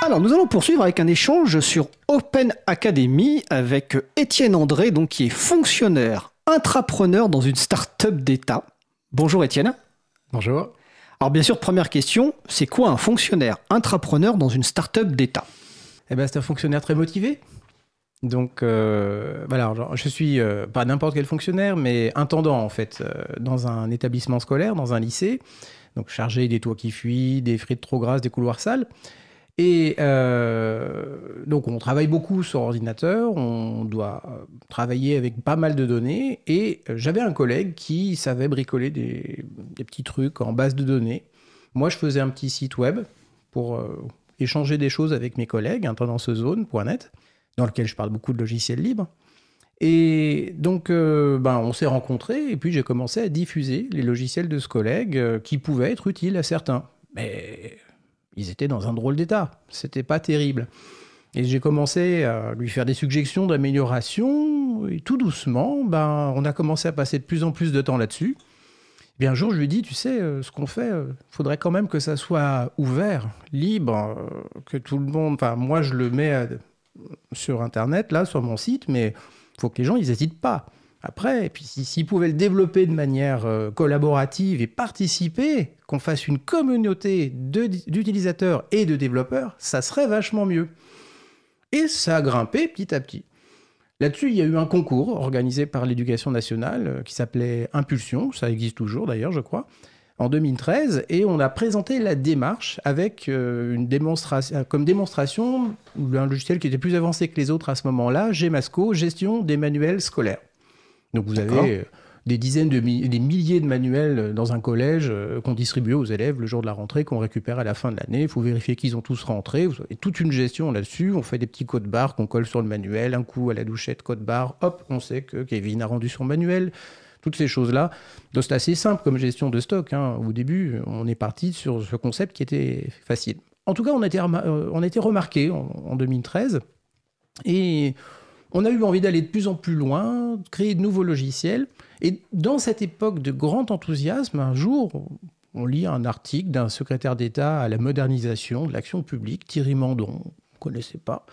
Alors, nous allons poursuivre avec un échange sur Open Academy avec Étienne André, donc qui est fonctionnaire intrapreneur dans une start-up d'État. Bonjour Étienne. Bonjour. Alors bien sûr, première question, c'est quoi un fonctionnaire intrapreneur dans une start-up d'État? Eh ben, c'est un fonctionnaire très motivé. Donc euh, voilà, je suis euh, pas n'importe quel fonctionnaire, mais intendant en fait euh, dans un établissement scolaire, dans un lycée, donc chargé des toits qui fuient, des frites trop grasses, des couloirs sales. Et donc on travaille beaucoup sur ordinateur, on doit travailler avec pas mal de données. Et j'avais un collègue qui savait bricoler des, petits trucs en base de données. Moi, je faisais un petit site web pour échanger des choses avec mes collègues, intendancezone.net, dans lequel je parle beaucoup de logiciels libres. Et donc, ben, on s'est rencontrés et puis j'ai commencé à diffuser les logiciels de ce collègue qui pouvaient être utiles à certains. Mais ils étaient dans un drôle d'état. C'était pas terrible. Et j'ai commencé à lui faire des suggestions d'amélioration. Et tout doucement, ben, on a commencé à passer de plus en plus de temps là-dessus. Et un jour, je lui dit, tu sais, ce qu'on fait, il faudrait quand même que ça soit ouvert, libre, que tout le monde... Enfin, moi, je le mets sur Internet, là, sur mon site, mais faut que les gens, ils n'hésitent pas. Après, et puis s'ils pouvaient le développer de manière collaborative et participer, qu'on fasse une communauté d'utilisateurs et de développeurs, ça serait vachement mieux. Et ça a grimpé petit à petit. Là-dessus, il y a eu un concours organisé par l'éducation nationale qui s'appelait Impulsion, ça existe toujours d'ailleurs, je crois, en 2013, et on a présenté la démarche avec une démonstration, comme démonstration un logiciel qui était plus avancé que les autres à ce moment-là, Gemasco, gestion des manuels scolaires. Donc vous avez des dizaines de des milliers de manuels dans un collège qu'on distribue aux élèves le jour de la rentrée, qu'on récupère à la fin de l'année. Il faut vérifier qu'ils ont tous rentré. Vous avez toute une gestion là-dessus. On fait des petits codes barres qu'on colle sur le manuel. Un coup à la douchette, code barre. Hop, on sait que Kevin a rendu son manuel. Toutes ces choses-là. Donc c'est assez simple comme gestion de stock. Hein. Au début, on est parti sur ce concept qui était facile. En tout cas, on a été, on a été remarqué en, en 2013. Et on a eu envie d'aller de plus en plus loin, de créer de nouveaux logiciels. Et dans cette époque de grand enthousiasme, un jour, on lit un article d'un secrétaire d'État à la modernisation de l'action publique, Thierry Mandon, on ne connaissait pas.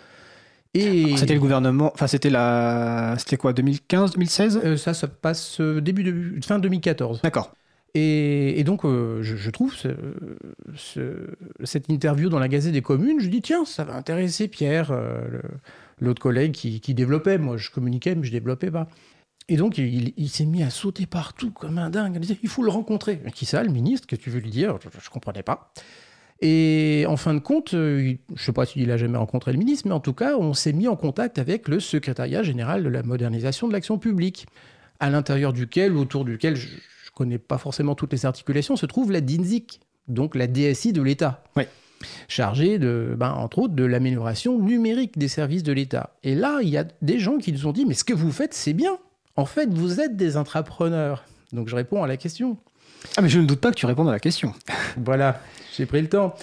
Et... C'était le gouvernement, enfin c'était la, c'était quoi, 2015, 2016 euh, Ça, ça passe début de fin 2014. D'accord. Et, et, donc, euh, je, je, trouve ce, ce, cette interview dans la Gazette des communes, je dis tiens, ça va intéresser Pierre, euh, l'autre collègue qui, développait. Moi, je communiquais, mais je développais pas. Et donc, il, s'est mis à sauter partout comme un dingue. Il disait il faut le rencontrer. Qui ça, le ministre? Que tu veux lui dire? Je ne comprenais pas. Et en fin de compte, je ne sais pas s'il a jamais rencontré le ministre, mais en tout cas, on s'est mis en contact avec le secrétariat général de la modernisation de l'action publique, à l'intérieur duquel, autour duquel, je ne connais pas forcément toutes les articulations, se trouve la DINSIC, donc la DSI de l'État. Chargée, de, ben, entre autres, de l'amélioration numérique des services de l'État. Et là, il y a des gens qui nous ont dit, mais ce que vous faites, c'est bien. En fait, vous êtes des intrapreneurs. Donc je réponds à la question. Ah, mais je ne doute pas que tu répondes à la question. voilà, j'ai pris le temps.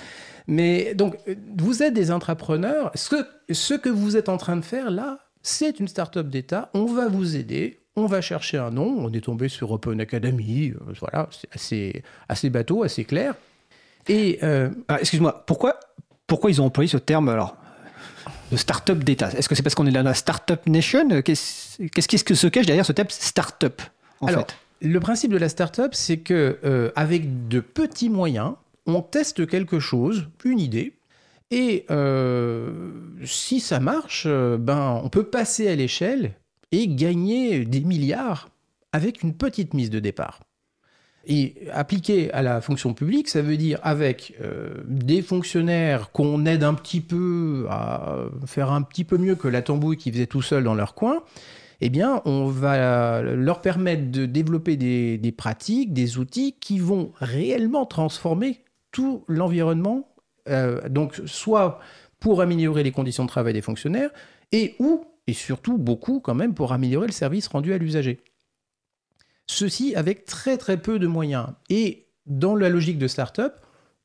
Mais donc, vous êtes des intrapreneurs. Ce que, ce que vous êtes en train de faire là, c'est une start-up d'État. On va vous aider. On va chercher un nom. On est tombé sur Open Academy. Voilà, c'est assez, assez bateau, assez clair. Et euh... ah, excuse-moi, pourquoi, pourquoi ils ont employé ce terme alors de start-up d'État? Est-ce que c'est parce qu'on est dans la start-up nation? Qu'est-ce qu'est-ce que se cache derrière ce terme start-up en alors, fait? le principe de la start-up, c'est que euh, avec de petits moyens, on teste quelque chose, une idée, et euh, si ça marche, ben on peut passer à l'échelle et gagner des milliards avec une petite mise de départ. Et appliqué à la fonction publique, ça veut dire avec euh, des fonctionnaires qu'on aide un petit peu à faire un petit peu mieux que la tambouille qu'ils faisaient tout seuls dans leur coin, eh bien, on va leur permettre de développer des, des pratiques, des outils qui vont réellement transformer tout l'environnement, euh, donc soit pour améliorer les conditions de travail des fonctionnaires, et ou, et surtout beaucoup quand même, pour améliorer le service rendu à l'usager. Ceci avec très très peu de moyens. Et dans la logique de start-up,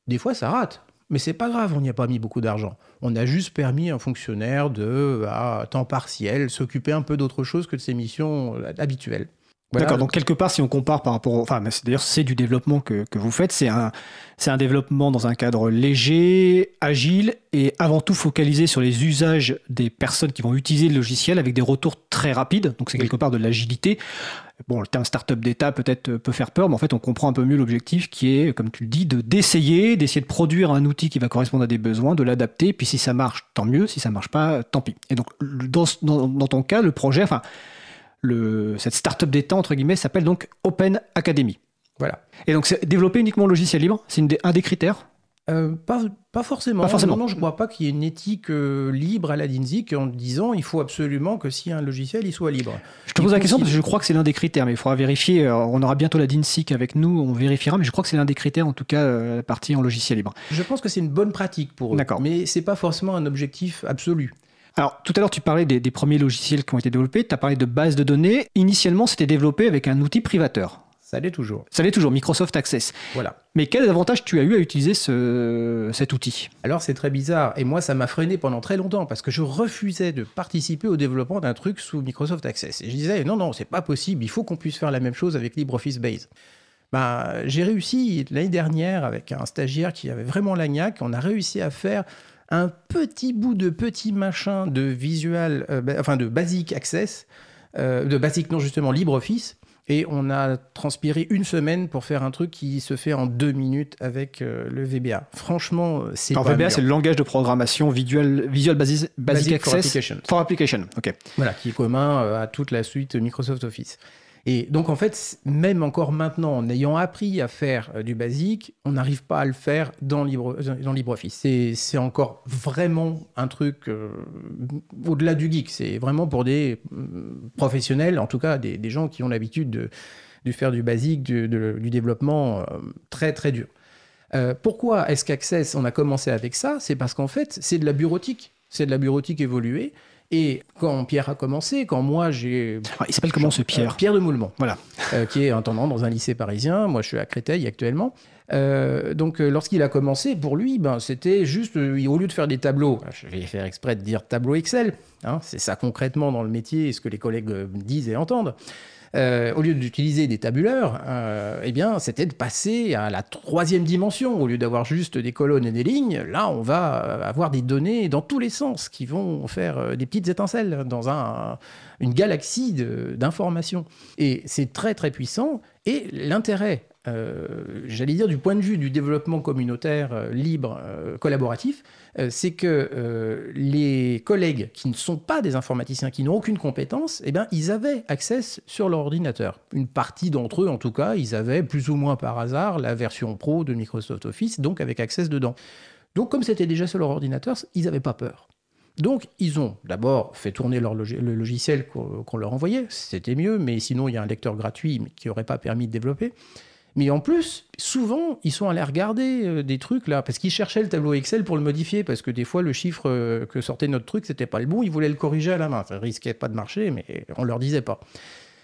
des fois ça rate. Mais c'est pas grave, on n'y a pas mis beaucoup d'argent. On a juste permis à un fonctionnaire de, à temps partiel, s'occuper un peu d'autre chose que de ses missions habituelles. D'accord, donc quelque part, si on compare par rapport au... Enfin, d'ailleurs, c'est du développement que, que vous faites, c'est un, c'est un développement dans un cadre léger, agile et avant tout focalisé sur les usages des personnes qui vont utiliser le logiciel avec des retours très rapides, donc c'est quelque part de l'agilité. Bon, le terme startup d'état peut-être peut faire peur, mais en fait, on comprend un peu mieux l'objectif qui est, comme tu le dis, de d'essayer, d'essayer de produire un outil qui va correspondre à des besoins, de l'adapter, puis si ça marche, tant mieux, si ça marche pas, tant pis. Et donc, dans, dans, dans ton cas, le projet, enfin, le, cette startup d'État, entre guillemets, s'appelle donc Open Academy. Voilà. Et donc, c'est développer uniquement le logiciel libre, c'est un des critères? Euh, pas, pas, forcément. Pas forcément. Non, je ne crois pas qu'il y ait une éthique euh, libre à la DINSIC en disant il faut absolument que si un logiciel, il soit libre. Je te pose la question parce que je crois que c'est l'un des critères, mais il faudra vérifier. Euh, on aura bientôt la DINSIC avec nous, on vérifiera, mais je crois que c'est l'un des critères, en tout cas, la partie en logiciel libre. Je pense que c'est une bonne pratique pour eux. D'accord. Mais c'est pas forcément un objectif absolu. Alors, tout à l'heure, tu parlais des, des, premiers logiciels qui ont été développés. Tu as parlé de base de données. Initialement, c'était développé avec un outil privateur. Ça l'est toujours. Ça l'est toujours, Microsoft Access. Voilà. Mais quel avantage tu as eu à utiliser ce, cet outil? Alors, c'est très bizarre. Et moi, ça m'a freiné pendant très longtemps parce que je refusais de participer au développement d'un truc sous Microsoft Access. Et je disais, non, non, c'est pas possible. Il faut qu'on puisse faire la même chose avec LibreOffice Base. Ben, j'ai réussi l'année dernière avec un stagiaire qui avait vraiment l'agnac. On a réussi à faire un petit bout de petit machin de visual, euh, enfin de basic access, euh, de basic non justement LibreOffice, et on a transpiré une semaine pour faire un truc qui se fait en deux minutes avec euh, le VBA. Franchement, c'est Alors VBA, c'est le langage de programmation Visual, Visual Basic, Basic, Basic Access for Application. For application. ok. Voilà, qui est commun à toute la suite Microsoft Office. Et donc, en fait, même encore maintenant, en ayant appris à faire euh, du basique, on n'arrive pas à le faire dans, Libre, dans LibreOffice. C'est encore vraiment un truc euh, au-delà du geek. C'est vraiment pour des euh, professionnels, en tout cas des, gens qui ont l'habitude de, faire du basique, du, développement euh, très, très dur. Euh, pourquoi est-ce qu'Access, on a commencé avec ça? C'est parce qu'en fait, c'est de la bureautique. C'est de la bureautique évoluée. Et quand Pierre a commencé, quand moi j'ai. Ah, il s'appelle comment ce Pierre euh, Pierre de Moulemont. Voilà. Euh, qui est intendant dans un lycée parisien. Moi, je suis à Créteil actuellement. Euh, donc, lorsqu'il a commencé, pour lui, ben, c'était juste, au lieu de faire des tableaux, je vais faire exprès de dire tableau Excel, hein, c'est ça concrètement dans le métier, ce que les collègues disent et entendent. Euh, au lieu d'utiliser des tabuleurs, euh, eh bien, c'était de passer à la troisième dimension. Au lieu d'avoir juste des colonnes et des lignes, là, on va avoir des données dans tous les sens qui vont faire des petites étincelles dans un, une galaxie d'informations. Et c'est très, très puissant. Et l'intérêt euh, j'allais dire du point de vue du développement communautaire euh, libre, euh, collaboratif, c'est que les collègues qui ne sont pas des informaticiens, qui n'ont aucune compétence, eh bien, ils avaient accès sur leur ordinateur. Une partie d'entre eux, en tout cas, ils avaient plus ou moins par hasard la version pro de Microsoft Office, donc avec accès dedans. Donc, comme c'était déjà sur leur ordinateur, ils n'avaient pas peur. Donc, ils ont d'abord fait tourner leur le logiciel qu'on leur envoyait, c'était mieux, mais sinon, il y a un lecteur gratuit qui n'aurait pas permis de développer. Mais en plus, souvent, ils sont allés regarder euh, des trucs là, parce qu'ils cherchaient le tableau Excel pour le modifier, parce que des fois, le chiffre euh, que sortait notre truc, c'était pas le bon, ils voulaient le corriger à la main. Ça risquait pas de marcher, mais on leur disait pas.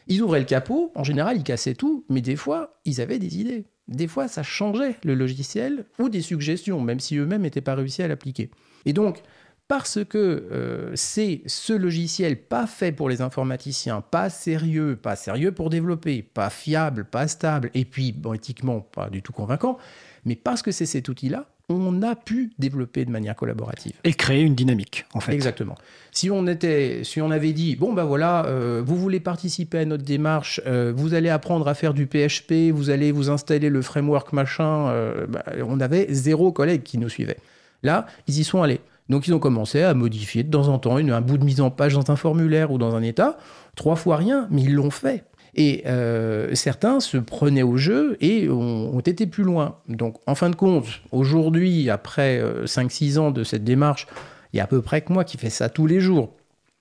Ils ouvraient le capot, en général, ils cassaient tout, mais des fois, ils avaient des idées. Des fois, ça changeait le logiciel ou des suggestions, même si eux-mêmes n'étaient pas réussi à l'appliquer. Et donc, parce que euh, c'est ce logiciel pas fait pour les informaticiens, pas sérieux, pas sérieux pour développer, pas fiable, pas stable, et puis bon, éthiquement pas du tout convaincant, mais parce que c'est cet outil-là, on a pu développer de manière collaborative. Et créer une dynamique, en fait. Exactement. Si on, était, si on avait dit, bon ben voilà, euh, vous voulez participer à notre démarche, euh, vous allez apprendre à faire du PHP, vous allez vous installer le framework machin, bah, on avait zéro collègue qui nous suivait. Là, ils y sont allés. Donc ils ont commencé à modifier de temps en temps un bout de mise en page dans un formulaire ou dans un état, trois fois rien, mais ils l'ont fait. Et euh, certains se prenaient au jeu et ont, été plus loin. Donc en fin de compte, aujourd'hui, après euh, 5-6 ans de cette démarche, il y a à peu près que moi qui fais ça tous les jours.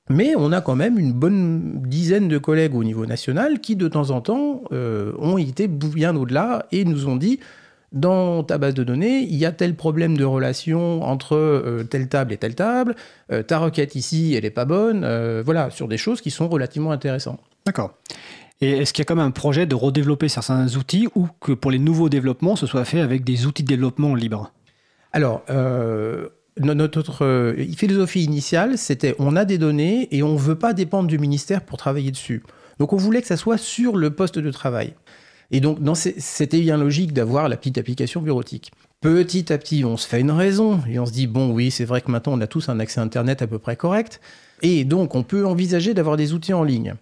Mais on a quand même une bonne dizaine de collègues au niveau national qui, de temps en temps, euh, ont été bien au-delà et nous ont dit dans ta base de données, il y a tel problème de relation entre euh, telle table et telle table, euh, ta requête ici, elle n'est pas bonne, euh, voilà, sur des choses qui sont relativement intéressantes. D'accord. Et est-ce qu'il y a quand même un projet de redévelopper certains outils ou que pour les nouveaux développements, ce soit fait avec des outils de développement libres? Alors, notre philosophie initiale, c'était on a des données et on ne veut pas dépendre du ministère pour travailler dessus. Donc on voulait que ça soit sur le poste de travail. Et donc c'était bien logique d'avoir la petite application bureautique. Petit à petit, on se fait une raison et on se dit bon oui, c'est vrai que maintenant on a tous un accès Internet à peu près correct. Et donc on peut envisager d'avoir des outils en ligne.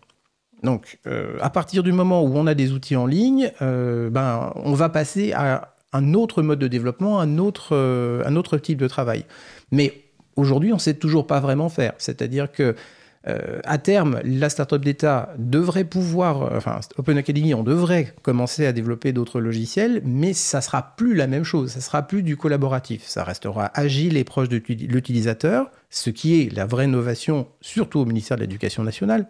Donc, euh, à partir du moment où on a des outils en ligne, euh, ben, on va passer à un autre mode de développement, un autre, euh, un autre type de travail. Mais aujourd'hui, on ne sait toujours pas vraiment faire. C'est-à-dire que à terme, la startup d'État devrait pouvoir, enfin Open Academy, on devrait commencer à développer d'autres logiciels, mais ça sera plus la même chose, ça sera plus du collaboratif, ça restera agile et proche de l'utilisateur, ce qui est la vraie innovation, surtout au ministère de l'Éducation nationale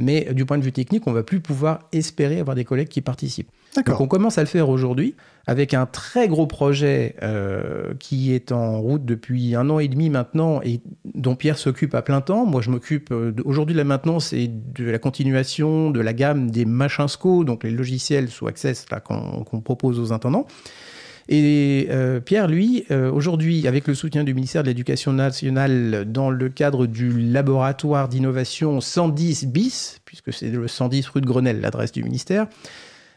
mais du point de vue technique, on va plus pouvoir espérer avoir des collègues qui participent. Donc on commence à le faire aujourd'hui avec un très gros projet euh, qui est en route depuis un an et demi maintenant et dont Pierre s'occupe à plein temps. Moi, je m'occupe euh, aujourd'hui de la maintenance et de la continuation de la gamme des Machinsco, donc les logiciels sous Access qu'on propose aux intendants. Et euh, Pierre, lui, euh, aujourd'hui, avec le soutien du ministère de l'Éducation nationale dans le cadre du laboratoire d'innovation 110 bis, puisque c'est le 110 rue de Grenelle, l'adresse du ministère,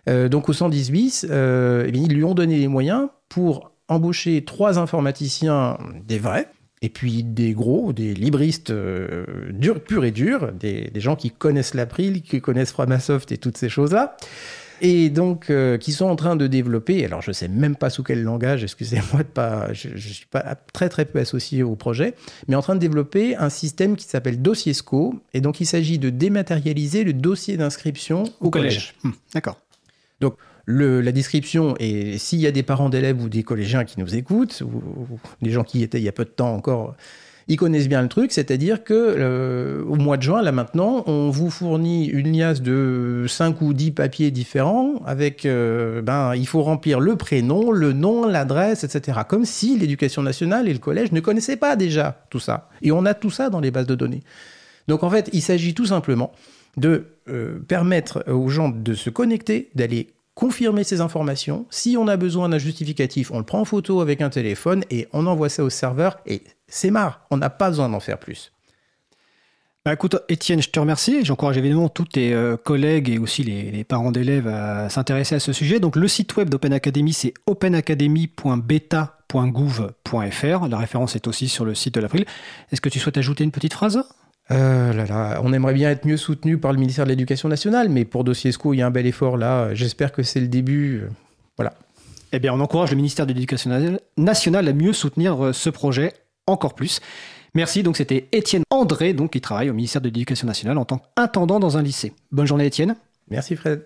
euh, donc au 110 bis, eh ils lui ont donné les moyens pour embaucher trois informaticiens, des vrais, et puis des gros, des libristes purs et durs, des, des gens qui connaissent l'April, qui connaissent Framasoft et toutes ces choses-là et donc euh, qui sont en train de développer, alors je ne sais même pas sous quel langage, excusez-moi de pas, je, ne suis pas très très peu associé au projet, mais en train de développer un système qui s'appelle Dossier-SCO, et donc il s'agit de dématérialiser le dossier d'inscription au, collège. Hmm, d'accord. Donc le, la description, et s'il y a des parents d'élèves ou des collégiens qui nous écoutent, ou, ou, des gens qui y étaient il y a peu de temps encore ils connaissent bien le truc, c'est-à-dire que euh, au mois de juin, là maintenant, on vous fournit une liasse de 5 ou 10 papiers différents avec, euh, ben, il faut remplir le prénom, le nom, l'adresse, etc. Comme si l'éducation nationale et le collège ne connaissaient pas déjà tout ça. Et on a tout ça dans les bases de données. Donc en fait, il s'agit tout simplement de euh, permettre aux gens de se connecter, d'aller confirmer ces informations. Si on a besoin d'un justificatif, on le prend en photo avec un téléphone et on envoie ça au serveur et c'est marre. On n'a pas besoin d'en faire plus. Bah écoute, Étienne, je te remercie. J'encourage évidemment tous tes euh, collègues et aussi les, parents d'élèves à s'intéresser à ce sujet. Donc, le site web d'Open Academy, c'est openacademy.beta.gouv.fr. La référence est aussi sur le site de l'April. Est-ce que tu souhaites ajouter une petite phrase? Euh, là, là, on aimerait bien être mieux soutenu par le ministère de l'Éducation nationale, mais pour Dossier SCO, il y a un bel effort là. J'espère que c'est le début. Euh, voilà. Eh bien, on encourage le ministère de l'Éducation nationale à mieux soutenir ce projet encore plus. Merci, donc c'était Étienne André, donc, qui travaille au ministère de l'Éducation nationale en tant qu'intendant dans un lycée. Bonne journée Étienne. Merci Fred.